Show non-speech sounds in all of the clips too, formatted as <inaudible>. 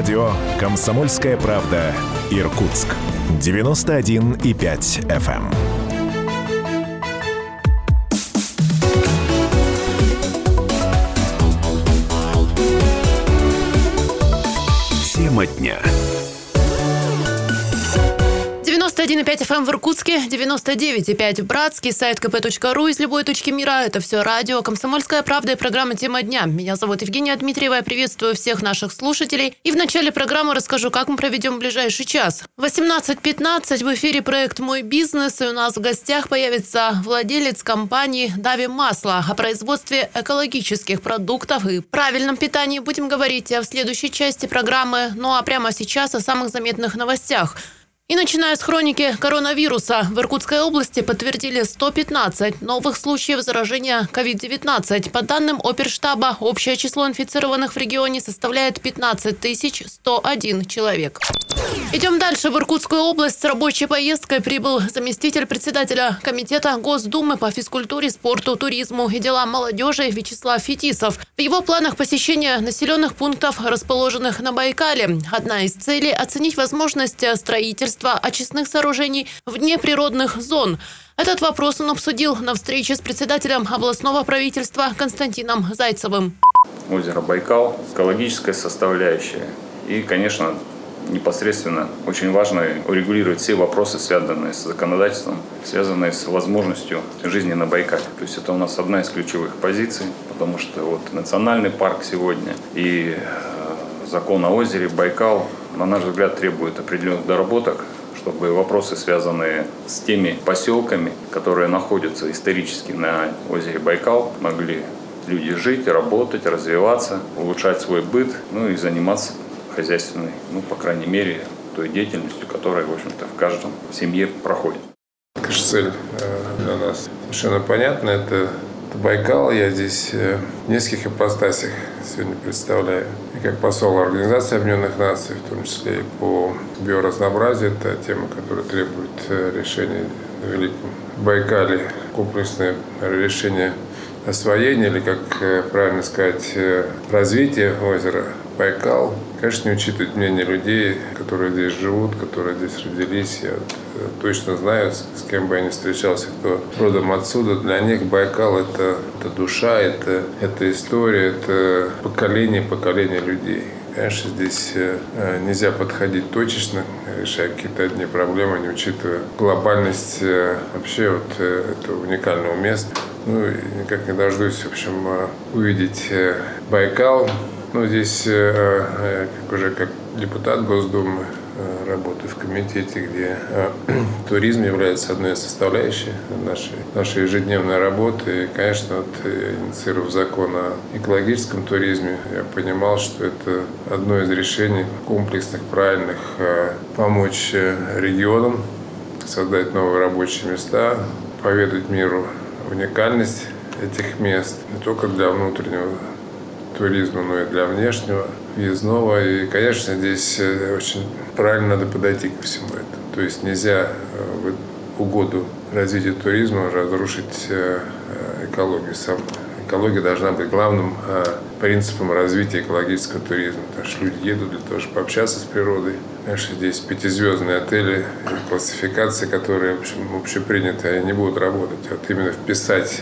Радио «Комсомольская правда» Иркутск. 91,5 FM. Тема дня. 91,5 FM в Иркутске, 99,5 в Братске, сайт kp.ру из любой точки мира. Это все радио «Комсомольская правда» и программа «Тема дня». Меня зовут Евгения Дмитриева. Я приветствую всех наших слушателей. И в начале программы расскажу, как мы проведем ближайший час. В 18.15 в эфире проект «Мой бизнес». И у нас в гостях появится владелец компании «Дави Масло» о производстве экологических продуктов и правильном питании. Будем говорить в следующей части программы. Ну а прямо сейчас о самых заметных новостях – и начиная с хроники коронавируса, в Иркутской области подтвердили 115 новых случаев заражения COVID-19. По данным оперштаба, общее число инфицированных в регионе составляет 15 101 человек. Идем дальше. В Иркутскую область с рабочей поездкой прибыл заместитель председателя Комитета Госдумы по физкультуре, спорту, туризму и делам молодежи Вячеслав Фетисов. В его планах посещение населенных пунктов, расположенных на Байкале. Одна из целей – оценить возможность строительства строительства очистных сооружений вне природных зон. Этот вопрос он обсудил на встрече с председателем областного правительства Константином Зайцевым. Озеро Байкал, экологическая составляющая и, конечно, непосредственно очень важно урегулировать все вопросы, связанные с законодательством, связанные с возможностью жизни на Байкале. То есть это у нас одна из ключевых позиций, потому что вот национальный парк сегодня и э, закон о озере Байкал на наш взгляд, требует определенных доработок, чтобы вопросы, связанные с теми поселками, которые находятся исторически на озере Байкал, могли люди жить, работать, развиваться, улучшать свой быт, ну и заниматься хозяйственной, ну, по крайней мере, той деятельностью, которая, в общем-то, в каждом семье проходит. Конечно, цель э, для нас совершенно понятна. Это Байкал. Я здесь э, в нескольких ипостасях сегодня представляю. И как посол Организации Объединенных Наций, в том числе и по биоразнообразию. Это тема, которая требует э, решения в Великом Байкале. Комплексное решение освоения, или, как э, правильно сказать, развития озера Байкал, конечно, не учитывает мнение людей, которые здесь живут, которые здесь родились. Я э, точно знаю, с кем бы я ни встречался, кто родом отсюда. Для них Байкал это, это душа, это, это история, это поколение, поколение людей. Конечно, здесь э, нельзя подходить точечно, решая какие-то одни проблемы, не учитывая глобальность э, вообще вот этого уникального места. Ну, никак не дождусь, в общем, увидеть Байкал, ну, здесь э, э, как уже как депутат Госдумы э, работаю в комитете, где <clears throat> туризм является одной из составляющих нашей, нашей ежедневной работы. И, конечно, вот, инициировав закон о экологическом туризме, я понимал, что это одно из решений комплексных, правильных, помочь регионам создать новые рабочие места, поведать миру уникальность этих мест не только для внутреннего туризма, но и для внешнего, въездного. И, конечно, здесь э, очень правильно надо подойти ко всему этому. То есть нельзя э, в угоду развитию туризма разрушить э, экологию. Сам, экология должна быть главным принципом развития экологического туризма. Потому что люди едут для того, чтобы пообщаться с природой. Конечно, здесь пятизвездные отели, классификации, которые, в общем, общепринятые, они не будут работать. Вот именно вписать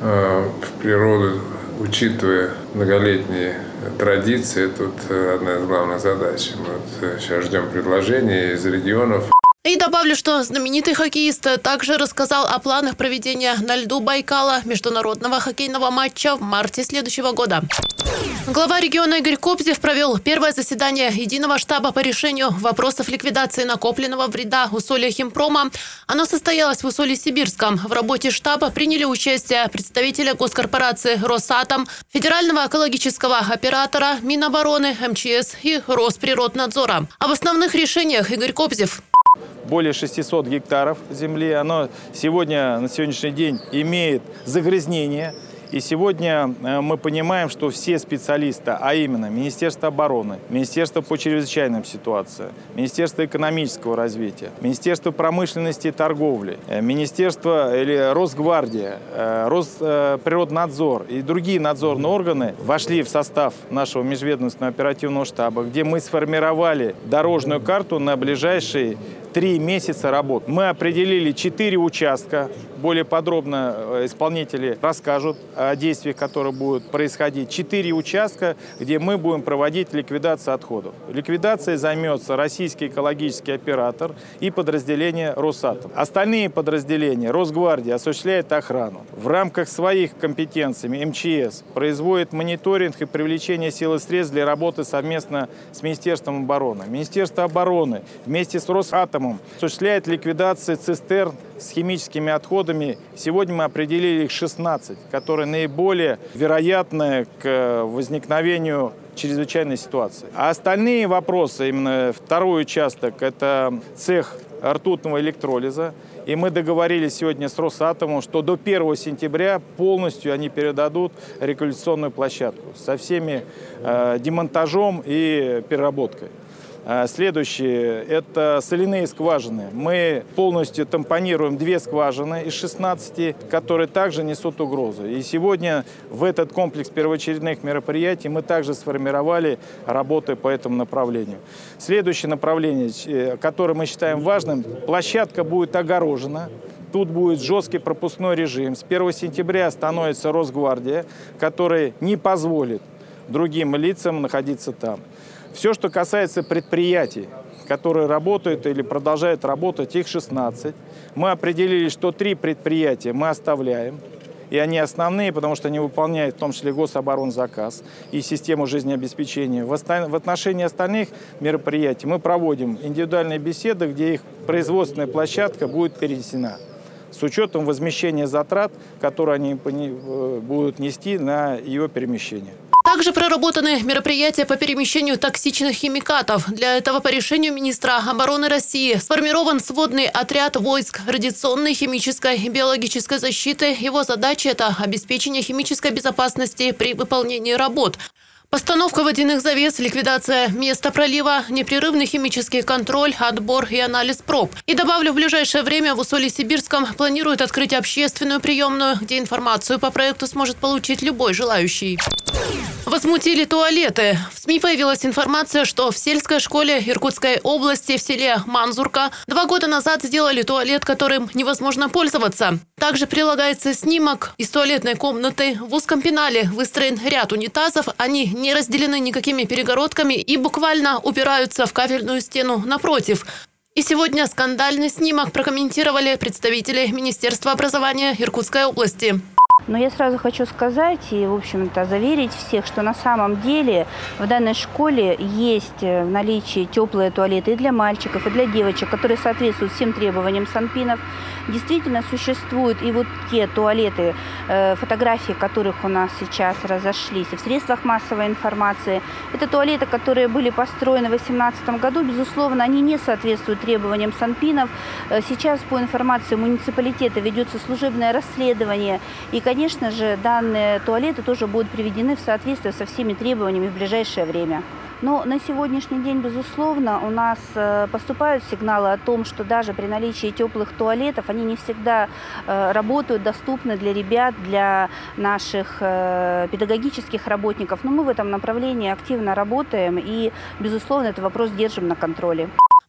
в природу учитывая многолетние традиции, тут э, одна из главных задач. Мы вот сейчас э, ждем предложений из регионов. И добавлю, что знаменитый хоккеист также рассказал о планах проведения на льду Байкала международного хоккейного матча в марте следующего года. Глава региона Игорь Кобзев провел первое заседание единого штаба по решению вопросов ликвидации накопленного вреда усолья химпрома. Оно состоялось в усолье Сибирском. В работе штаба приняли участие представители госкорпорации «Росатом», федерального экологического оператора, Минобороны, МЧС и Росприроднадзора. Об основных решениях Игорь Кобзев более 600 гектаров земли. Оно сегодня, на сегодняшний день имеет загрязнение И сегодня э, мы понимаем, что все специалисты, а именно Министерство обороны, Министерство по чрезвычайным ситуациям, Министерство экономического развития, Министерство промышленности и торговли, э, Министерство или Росгвардия, э, Росприроднадзор и другие надзорные органы вошли в состав нашего межведомственного оперативного штаба, где мы сформировали дорожную карту на ближайшие три месяца работ. Мы определили четыре участка. Более подробно э, исполнители расскажут о действиях, которые будут происходить. Четыре участка, где мы будем проводить ликвидацию отходов. Ликвидацией займется российский экологический оператор и подразделение Росатом. Остальные подразделения Росгвардия осуществляет охрану. В рамках своих компетенций МЧС производит мониторинг и привлечение сил и средств для работы совместно с Министерством обороны. Министерство обороны вместе с Росатомом Атомом осуществляет ликвидацию цистерн с химическими отходами. Сегодня мы определили их 16, которые наиболее вероятны к возникновению чрезвычайной ситуации. А остальные вопросы, именно второй участок, это цех ртутного электролиза. И мы договорились сегодня с Росатомом, что до 1 сентября полностью они передадут рекуляционную площадку со всеми э, демонтажом и переработкой. А, следующее – это соляные скважины. Мы полностью тампонируем две скважины из 16, которые также несут угрозу. И сегодня в этот комплекс первоочередных мероприятий мы также сформировали работы по этому направлению. Следующее направление, э, которое мы считаем важным – площадка будет огорожена. Тут будет жесткий пропускной режим. С 1 сентября становится Росгвардия, который не позволит другим лицам находиться там. Все, что касается предприятий, которые работают или продолжают работать, их 16. Мы определили, что три предприятия мы оставляем. И они основные, потому что они выполняют в том числе гособоронзаказ и систему жизнеобеспечения. В, в отношении остальных мероприятий мы проводим индивидуальные беседы, где их производственная площадка будет перенесена с учетом возмещения затрат, которые они э, будут нести на ее перемещение. Также проработаны мероприятия по перемещению токсичных химикатов. Для этого по решению министра обороны России сформирован сводный отряд войск радиационной, химической и биологической защиты. Его задача – это обеспечение химической безопасности при выполнении работ. Постановка водяных завес, ликвидация места пролива, непрерывный химический контроль, отбор и анализ проб. И добавлю, в ближайшее время в Усолье-Сибирском планируют открыть общественную приемную, где информацию по проекту сможет получить любой желающий. Возмутили туалеты. В СМИ появилась информация, что в сельской школе Иркутской области в селе Манзурка два года назад сделали туалет, которым невозможно пользоваться. Также прилагается снимок из туалетной комнаты. В узком пенале выстроен ряд унитазов. Они не разделены никакими перегородками и буквально упираются в кафельную стену напротив. И сегодня скандальный снимок прокомментировали представители Министерства образования Иркутской области. Но я сразу хочу сказать и, в общем-то, заверить всех, что на самом деле в данной школе есть э, в наличии теплые туалеты и для мальчиков, и для девочек, которые соответствуют всем требованиям Санпинов. Действительно существуют и вот те туалеты, фотографии которых у нас сейчас разошлись и в средствах массовой информации. Это туалеты, которые были построены в 2018 году. Безусловно, они не соответствуют требованиям Санпинов. Э, сейчас по информации муниципалитета ведется служебное расследование. И, конечно же, данные туалеты тоже будут приведены в соответствие со всеми требованиями в ближайшее время. Но на сегодняшний день, безусловно, у нас э, поступают сигналы о том, что даже при наличии теплых туалетов они не всегда э, работают, доступны для ребят, для наших э, педагогических работников. Но мы в этом направлении активно работаем и, безусловно, этот вопрос держим на контроле.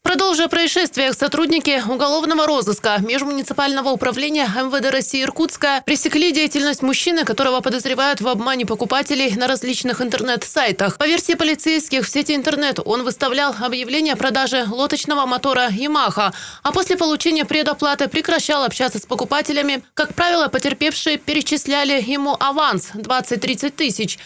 Продолжая происшествиях, сотрудники уголовного розыска Межмуниципального управления МВД России Иркутска пресекли деятельность мужчины, которого подозревают в обмане покупателей на различных интернет-сайтах. По версии полицейских, в сети интернет он выставлял объявление о продаже лодочного мотора «Ямаха», а после получения предоплаты прекращал общаться с покупателями. Как правило, потерпевшие перечисляли ему аванс – 20-30 тысяч.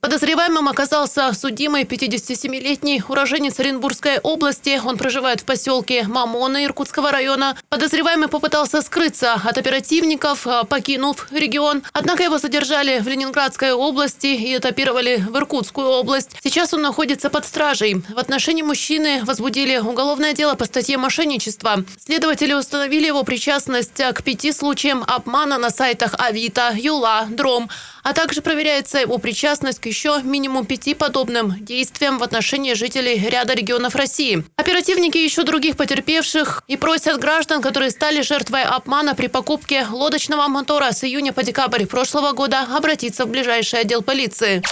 Подозреваемым оказался судимый 57-летний уроженец Оренбургской области. Он проживает в поселке Мамона Иркутского района. Подозреваемый попытался скрыться от оперативников, а, покинув регион. Однако его задержали в Ленинградской области и этапировали в Иркутскую область. Сейчас он находится под стражей. В отношении мужчины возбудили уголовное дело по статье мошенничества. Следователи установили его причастность к пяти случаям обмана на сайтах Авито, Юла, Дром. А также проверяется его причастность к еще минимум пяти подобным действиям в отношении жителей ряда регионов России. Оперативники ищут других потерпевших и просят граждан, которые стали жертвой обмана при покупке лодочного мотора с июня по декабрь прошлого года, обратиться в ближайший отдел полиции.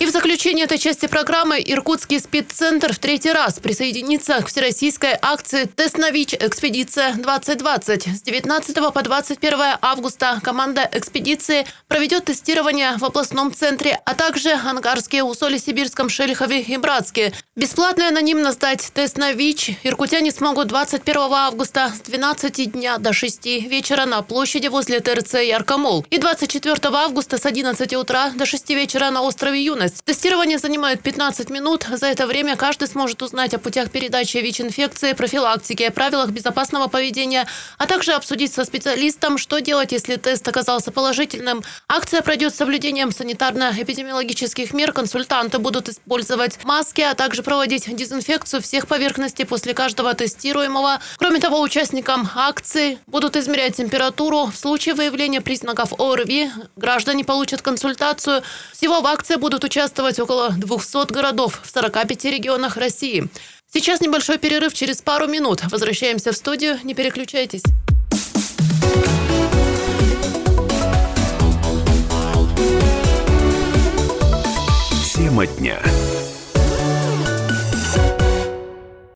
И в заключение этой части программы Иркутский спидцентр в третий раз присоединится к всероссийской акции «Тест на ВИЧ. Экспедиция-2020». С 19 по 21 августа команда экспедиции проведет тестирование в областном центре, а также Ангарске, Усоле-Сибирском, Шелихове и Братске. Бесплатно и анонимно сдать тест на ВИЧ иркутяне смогут 21 августа с 12 дня до 6 вечера на площади возле ТРЦ Яркомол и 24 августа с 11 утра до 6 вечера на острове Юность. Тестирование занимает 15 минут. За это время каждый сможет узнать о путях передачи ВИЧ-инфекции, профилактике, правилах безопасного поведения, а также обсудить со специалистом, что делать, если тест оказался положительным. Акция пройдет с соблюдением санитарно-эпидемиологических мер. Консультанты будут использовать маски, а также проводить дезинфекцию всех поверхностей после каждого тестируемого. Кроме того, участникам акции будут измерять температуру. В случае выявления признаков ОРВИ граждане получат консультацию. Всего в акции будут участвовать около 200 городов в 45 регионах России. Сейчас небольшой перерыв через пару минут. Возвращаемся в студию. Не переключайтесь. Тема дня.